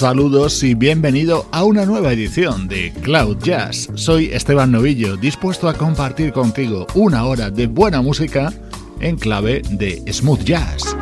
Saludos y bienvenido a una nueva edición de Cloud Jazz. Soy Esteban Novillo, dispuesto a compartir contigo una hora de buena música en clave de smooth jazz.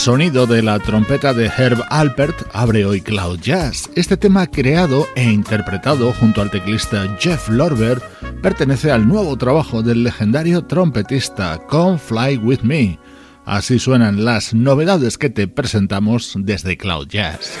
Sonido de la trompeta de Herb Alpert abre hoy Cloud Jazz. Este tema creado e interpretado junto al teclista Jeff Lorber pertenece al nuevo trabajo del legendario trompetista Come Fly With Me. Así suenan las novedades que te presentamos desde Cloud Jazz.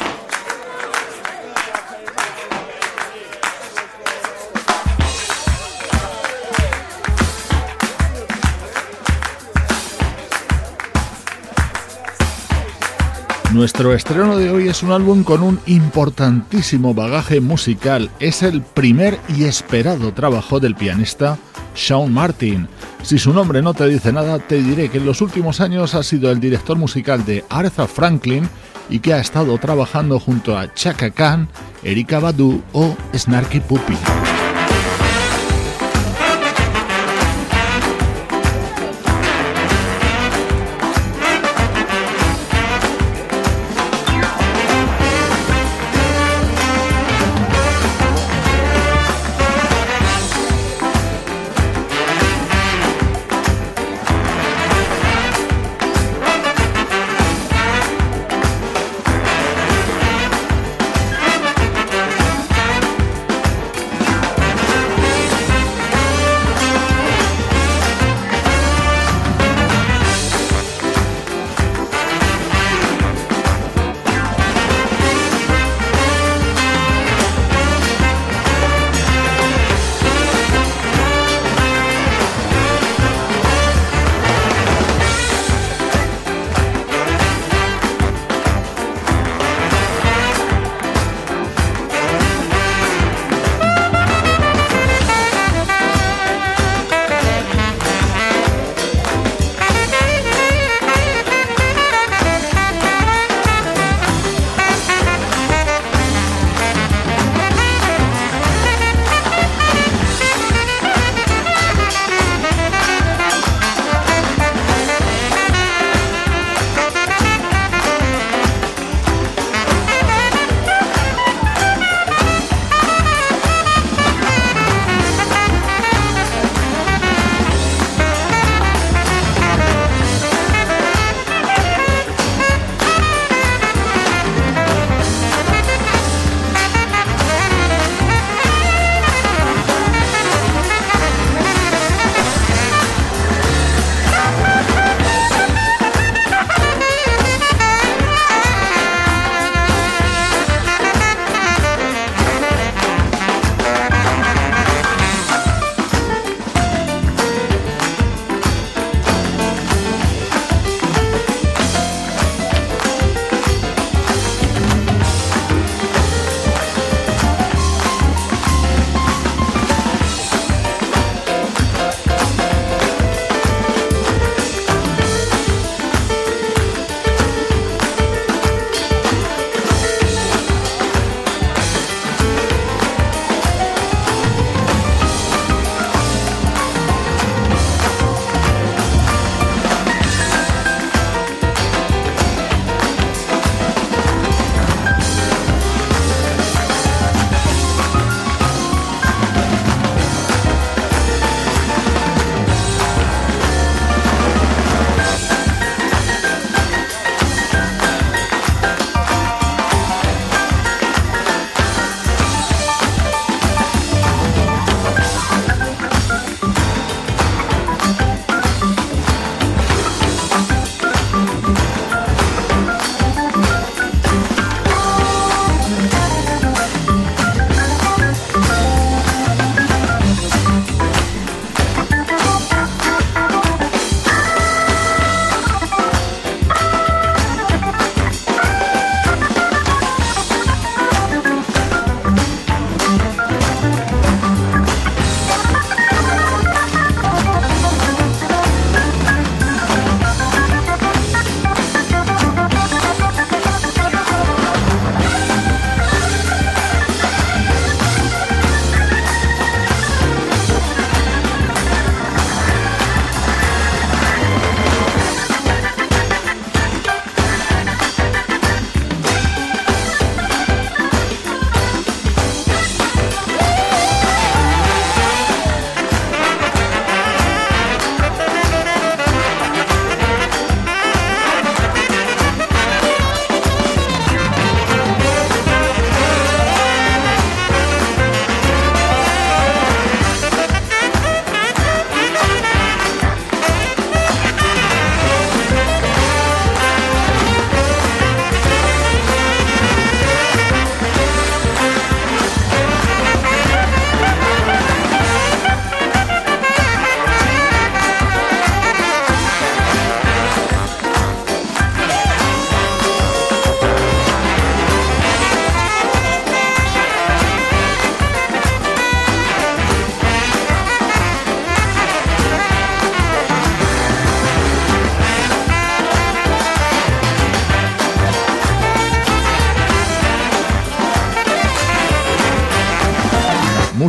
Nuestro estreno de hoy es un álbum con un importantísimo bagaje musical. Es el primer y esperado trabajo del pianista Sean Martin. Si su nombre no te dice nada, te diré que en los últimos años ha sido el director musical de Arthur Franklin y que ha estado trabajando junto a Chaka Khan, Erika Badu o Snarky Puppy.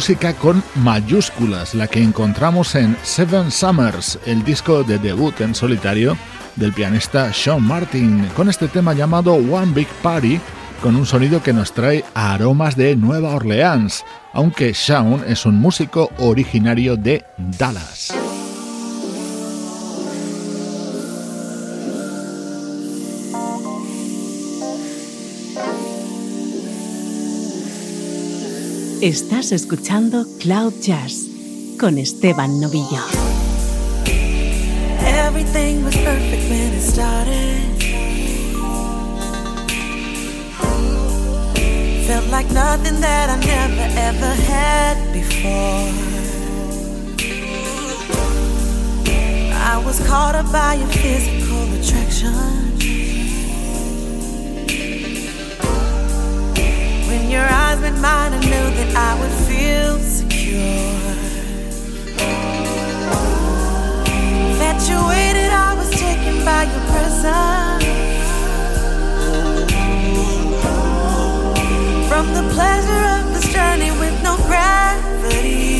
Música con mayúsculas, la que encontramos en Seven Summers, el disco de debut en solitario del pianista Sean Martin, con este tema llamado One Big Party, con un sonido que nos trae aromas de Nueva Orleans, aunque Sean es un músico originario de Dallas. Estás escuchando Cloud Jazz con Esteban Novillo. Everything was perfect when it started. Felt like nothing that I never ever had before. I was caught up by your physical attraction. Your eyes met mine, I knew that I would feel secure. Infatuated, I was taken by your presence. From the pleasure of this journey with no gravity.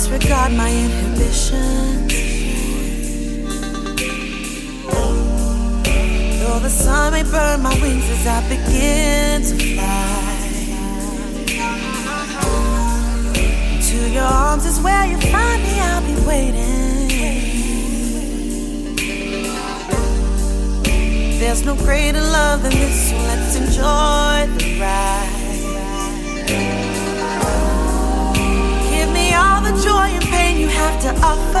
Disregard my inhibitions. Though the sun may burn my wings as I begin to fly. To your arms is where you find me, I'll be waiting. There's no greater love than this, so let's enjoy the ride. You have to offer.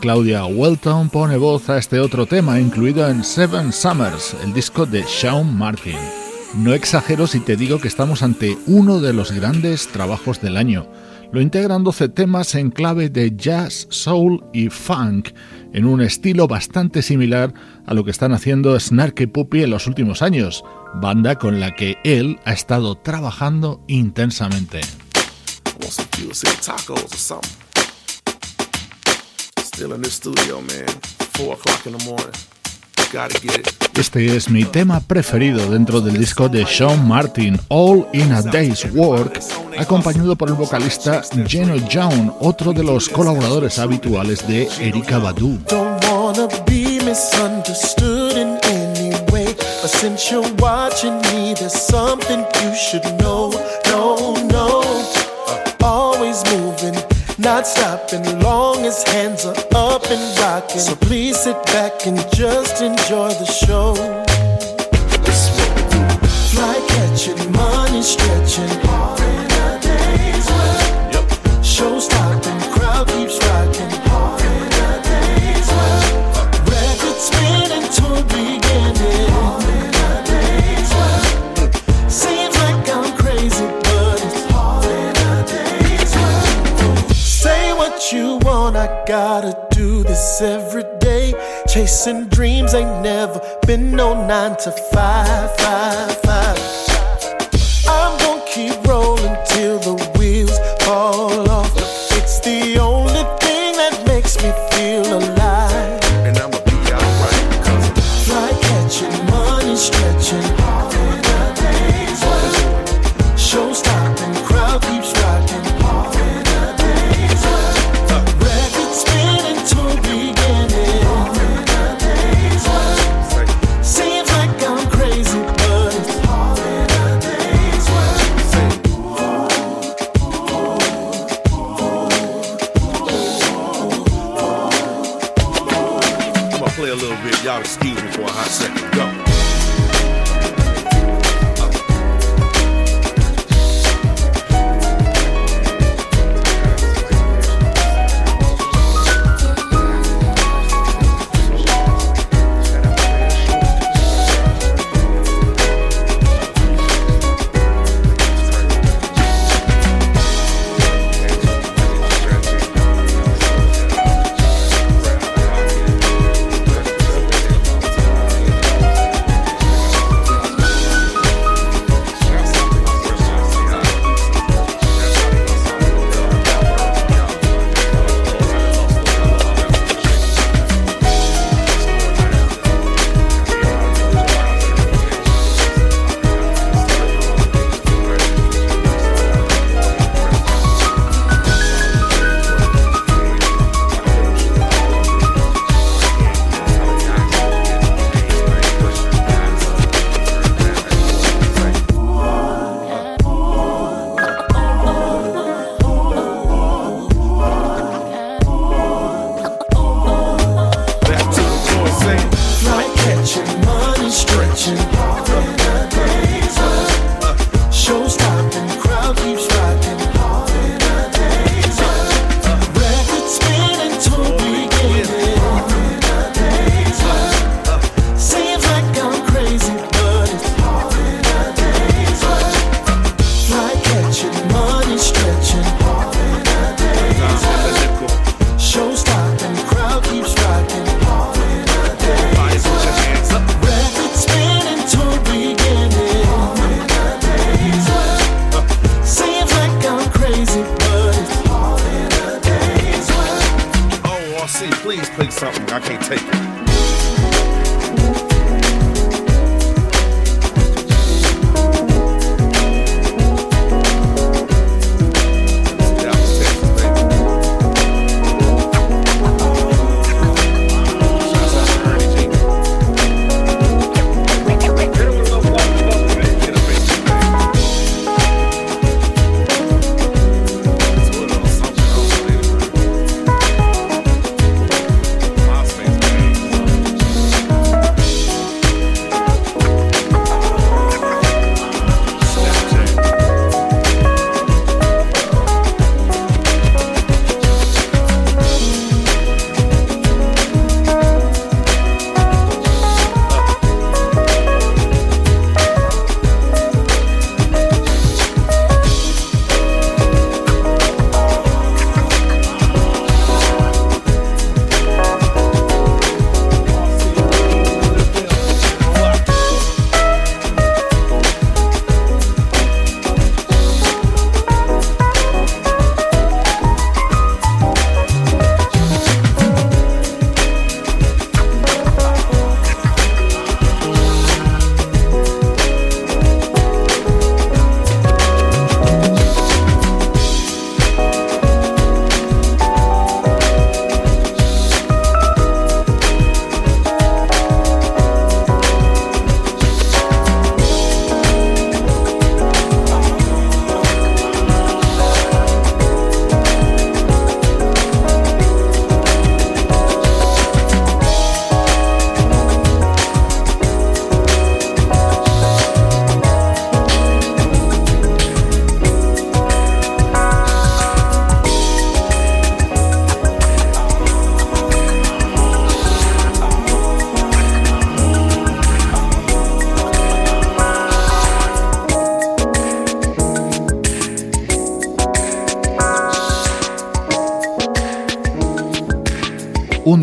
Claudia Welton pone voz a este otro tema incluido en Seven Summers, el disco de Shawn Martin. No exagero si te digo que estamos ante uno de los grandes trabajos del año. Lo integran 12 temas en clave de jazz, soul y funk, en un estilo bastante similar a lo que están haciendo Snarky Puppy en los últimos años, banda con la que él ha estado trabajando intensamente. Este es mi tema preferido dentro del disco de Sean Martin, All in a Day's Work, acompañado por el vocalista Geno Young, otro de los colaboradores habituales de Erika Badu. not stopping long as hands are up and rocking. So please sit back and just enjoy the show. Fly catching, money stretching gotta do this every day. Chasing dreams ain't never been no nine to five, five, five. I'm gonna keep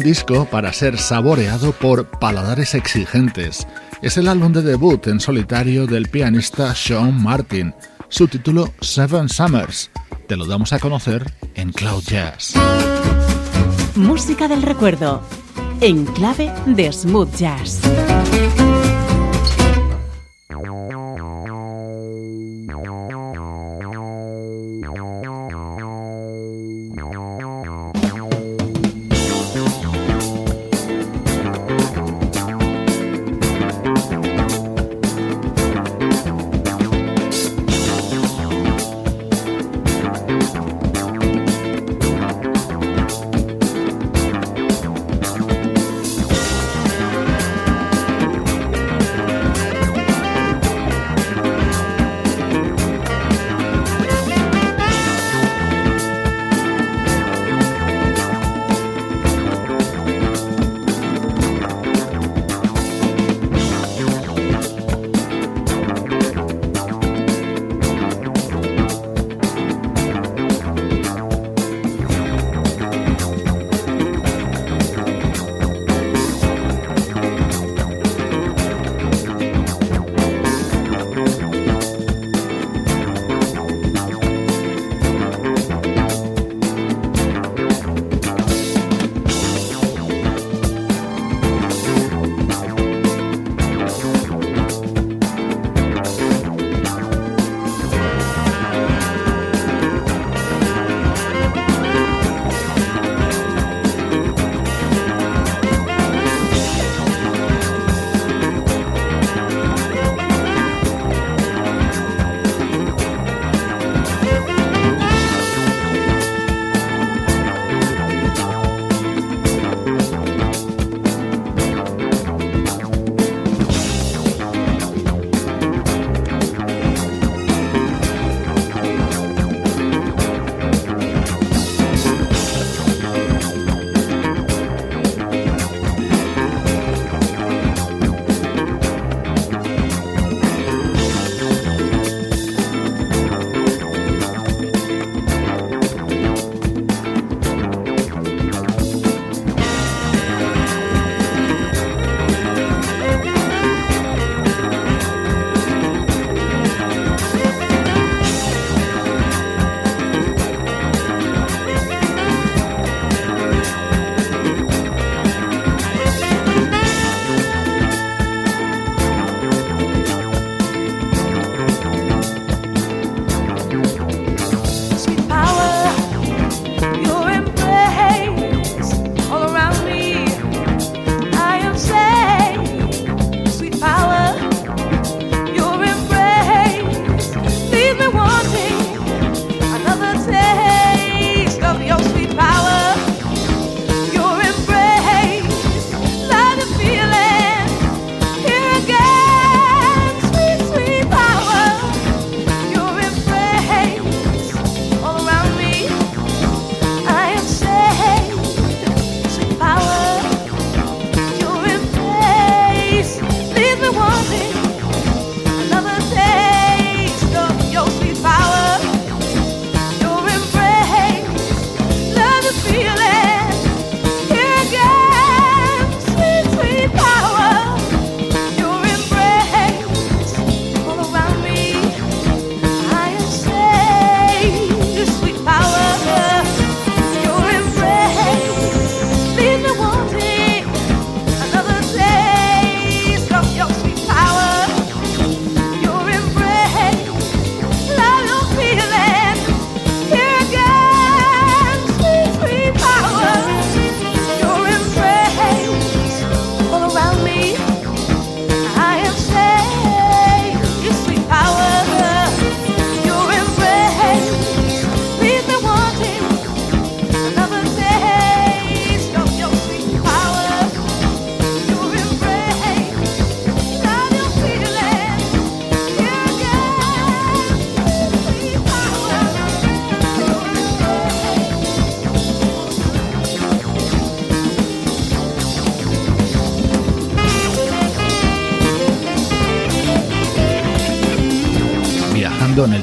disco para ser saboreado por paladares exigentes. Es el álbum de debut en solitario del pianista Sean Martin. Su título Seven Summers. Te lo damos a conocer en Cloud Jazz. Música del recuerdo en clave de smooth jazz.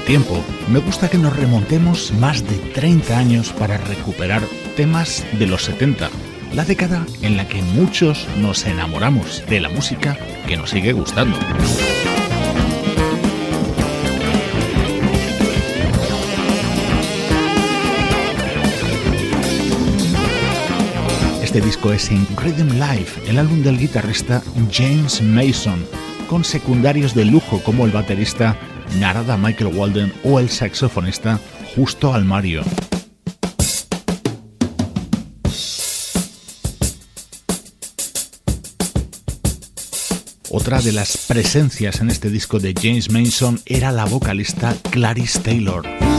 Tiempo, me gusta que nos remontemos más de 30 años para recuperar temas de los 70 la década en la que muchos nos enamoramos de la música que nos sigue gustando. Este disco es en Rhythm Life, el álbum del guitarrista James Mason, con secundarios de lujo como el baterista Narada Michael Walden o el saxofonista Justo Almario. Otra de las presencias en este disco de James Mason era la vocalista Clarice Taylor.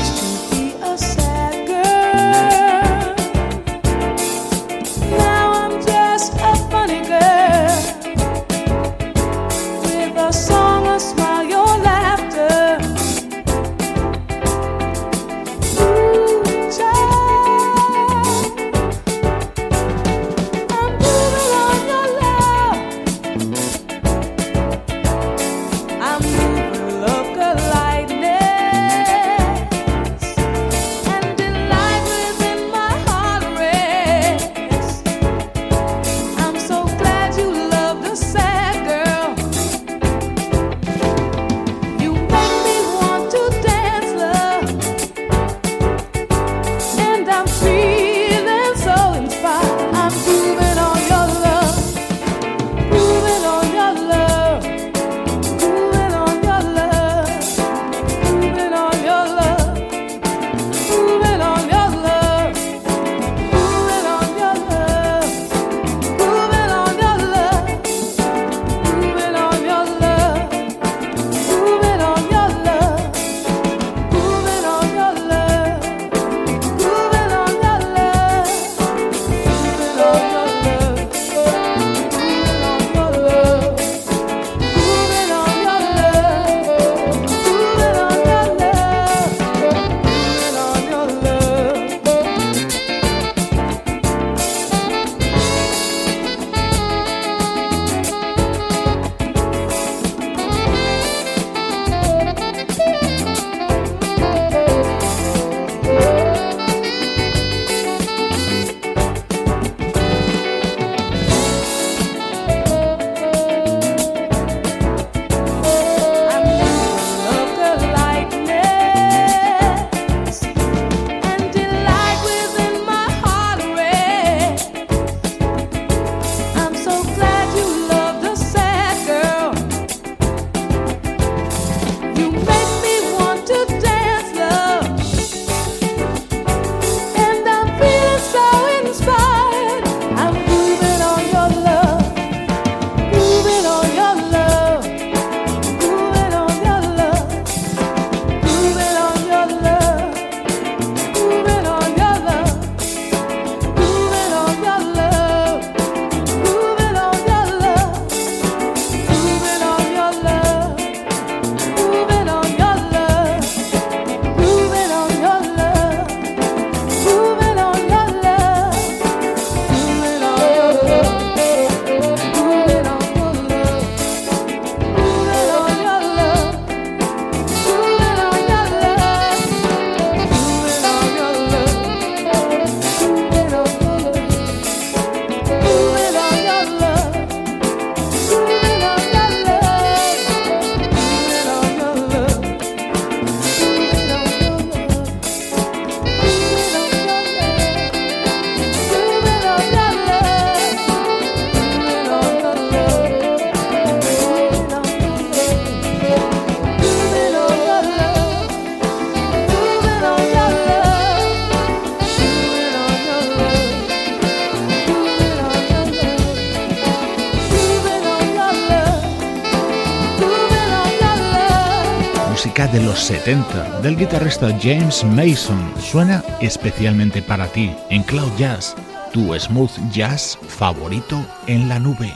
70 del guitarrista James Mason suena especialmente para ti en Cloud Jazz, tu smooth jazz favorito en la nube.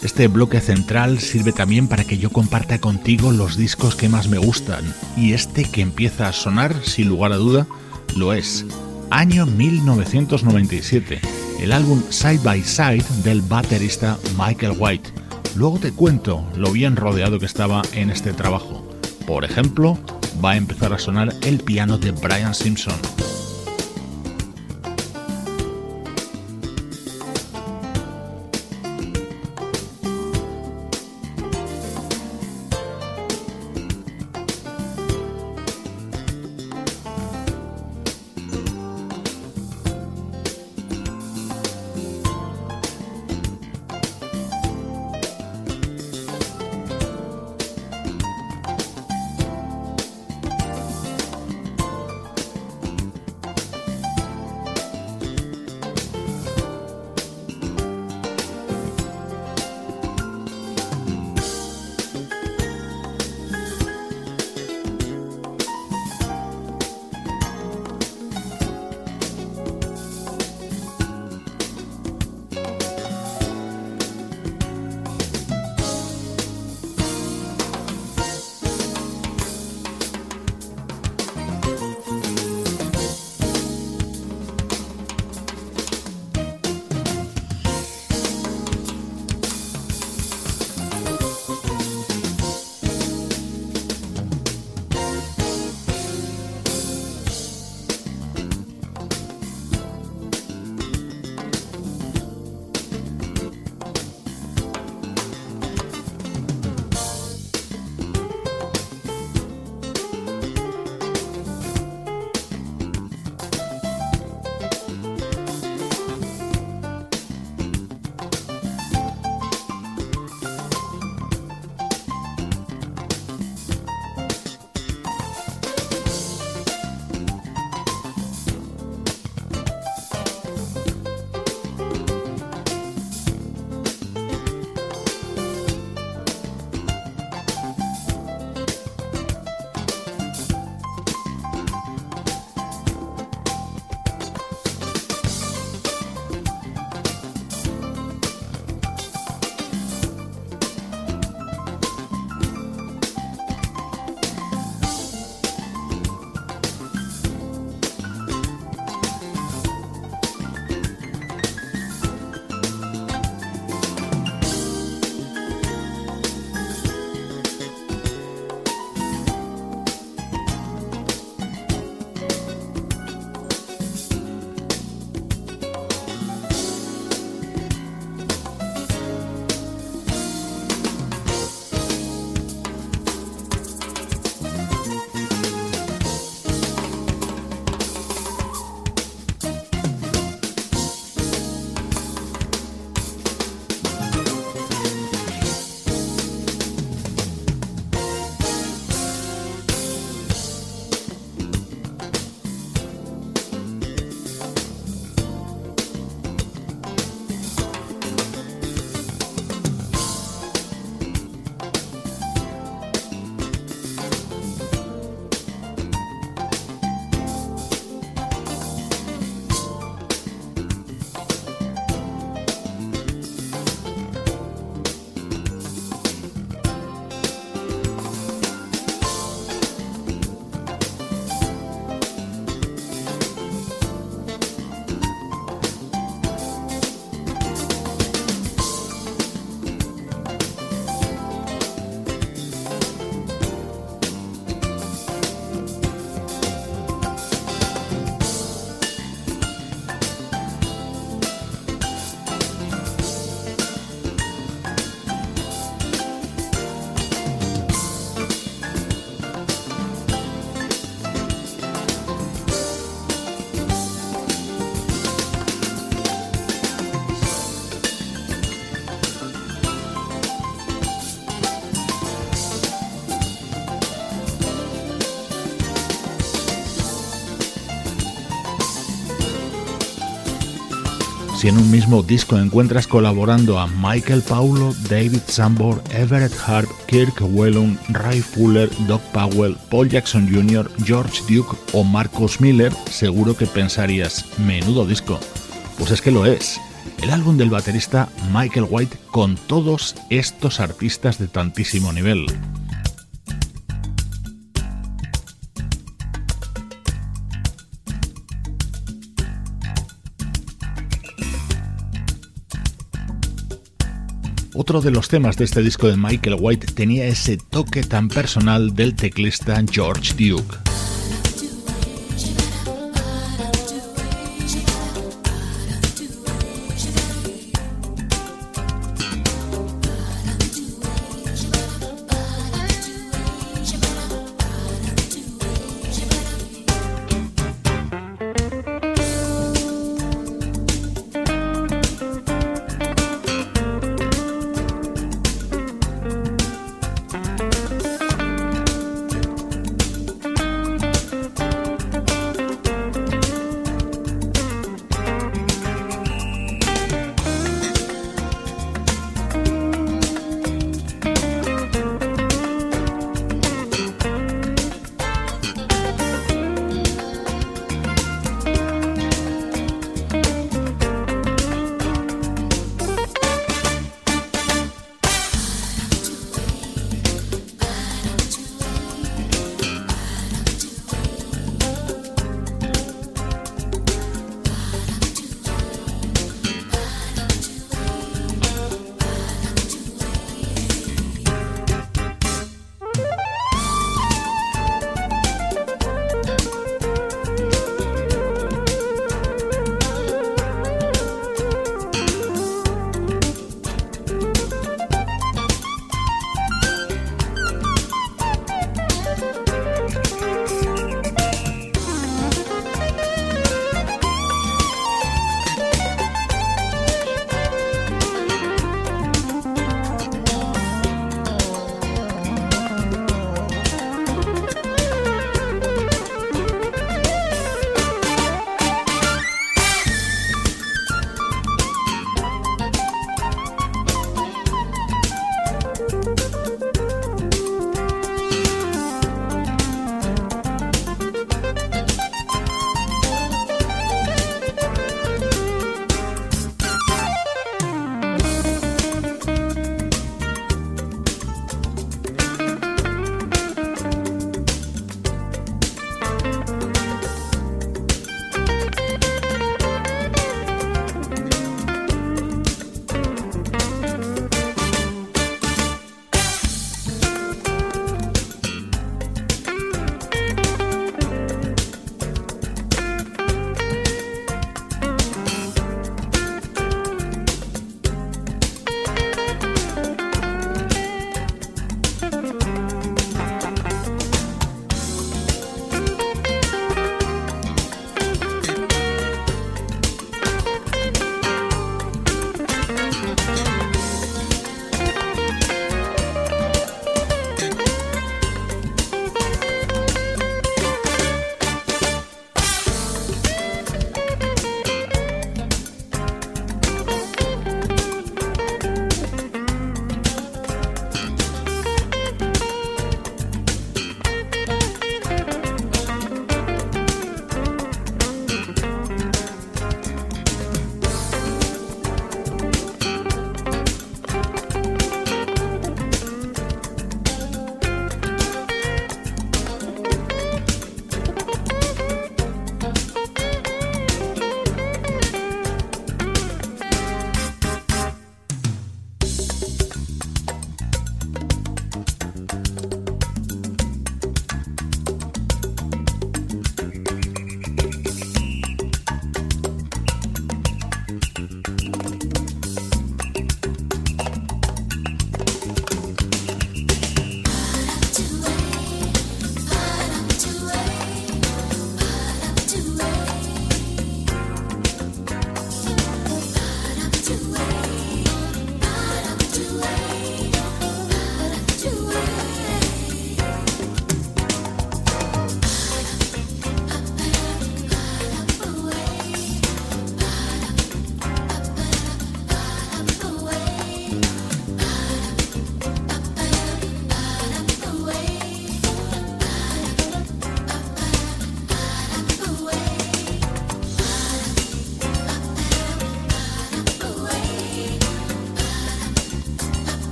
Este bloque central sirve también para que yo comparta contigo los discos que más me gustan, y este que empieza a sonar, sin lugar a duda, lo es. Año 1997 el álbum Side by Side del baterista Michael White. Luego te cuento lo bien rodeado que estaba en este trabajo. Por ejemplo, va a empezar a sonar el piano de Brian Simpson. Si en un mismo disco encuentras colaborando a Michael Paulo, David Sambor, Everett Harp, Kirk Whelan, Ray Fuller, Doc Powell, Paul Jackson Jr., George Duke o Marcus Miller, seguro que pensarías, menudo disco. Pues es que lo es. El álbum del baterista Michael White con todos estos artistas de tantísimo nivel. Otro de los temas de este disco de Michael White tenía ese toque tan personal del teclista George Duke.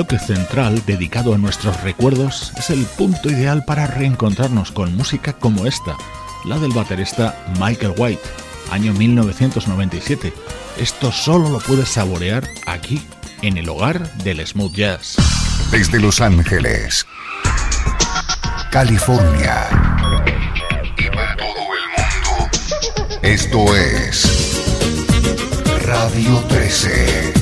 Bloque central, dedicado a nuestros recuerdos, es el punto ideal para reencontrarnos con música como esta, la del baterista Michael White, año 1997. Esto solo lo puedes saborear aquí, en el hogar del smooth jazz. Desde Los Ángeles, California y para todo el mundo, esto es Radio 13.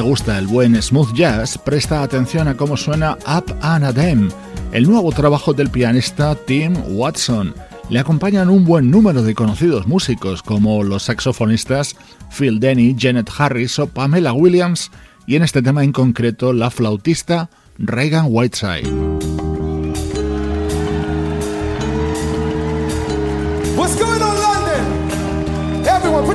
Te gusta el buen smooth jazz, presta atención a cómo suena Up and Adem, el nuevo trabajo del pianista Tim Watson. Le acompañan un buen número de conocidos músicos como los saxofonistas Phil Denny, Janet Harris o Pamela Williams y en este tema en concreto la flautista Reagan Whiteside.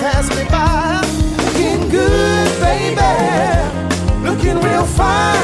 pass me by. Looking good, baby, looking real fine,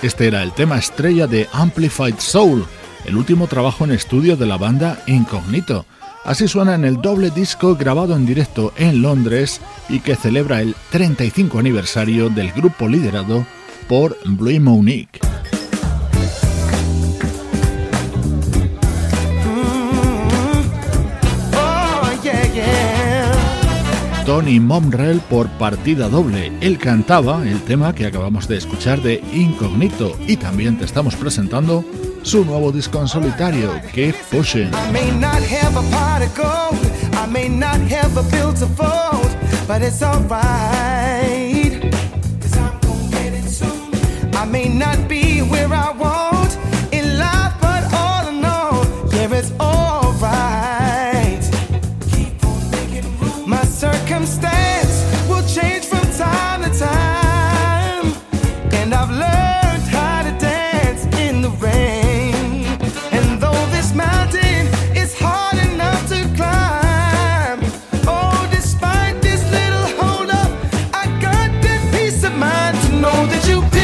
Este era el tema estrella de Amplified Soul, el último trabajo en estudio de la banda Incognito. Así suena en el doble disco grabado en directo en Londres y que celebra el 35 aniversario del grupo liderado por Blue Monique. Tony Momrell por partida doble. Él cantaba el tema que acabamos de escuchar de Incognito y también te estamos presentando su nuevo disco en solitario, que Pushing. I may not that you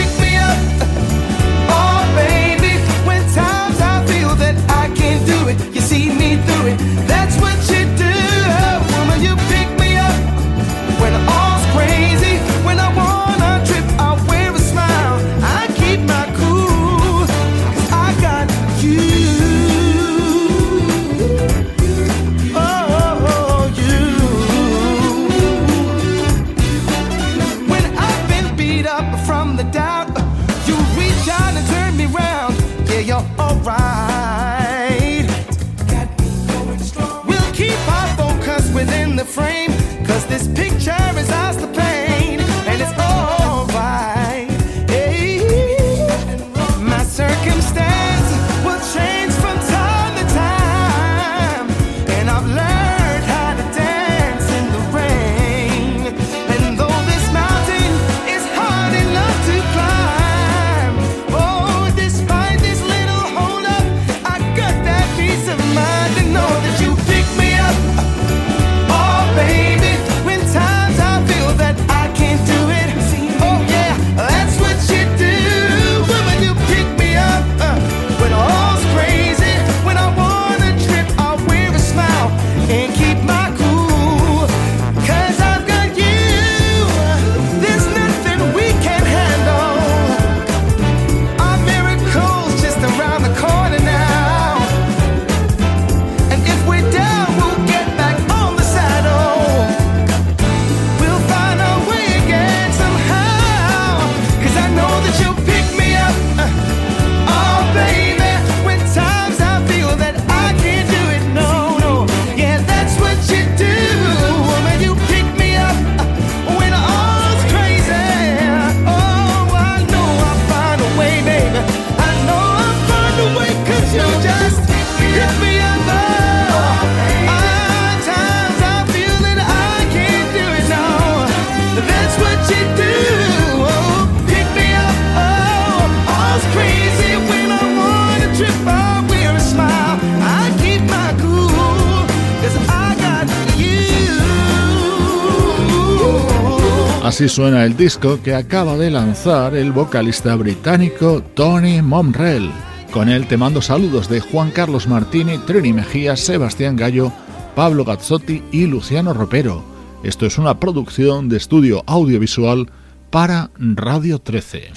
Así suena el disco que acaba de lanzar el vocalista británico Tony Momrell. Con él te mando saludos de Juan Carlos Martini, Trini Mejía, Sebastián Gallo, Pablo Gazzotti y Luciano Ropero. Esto es una producción de estudio audiovisual para Radio 13.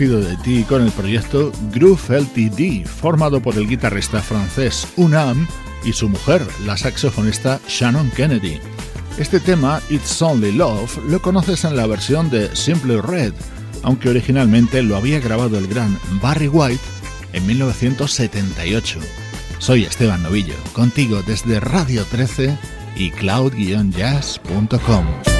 Despido de ti con el proyecto Groove LTD, formado por el guitarrista francés Unam y su mujer, la saxofonista Shannon Kennedy. Este tema, It's Only Love, lo conoces en la versión de Simple Red, aunque originalmente lo había grabado el gran Barry White en 1978. Soy Esteban Novillo, contigo desde Radio 13 y cloud-jazz.com.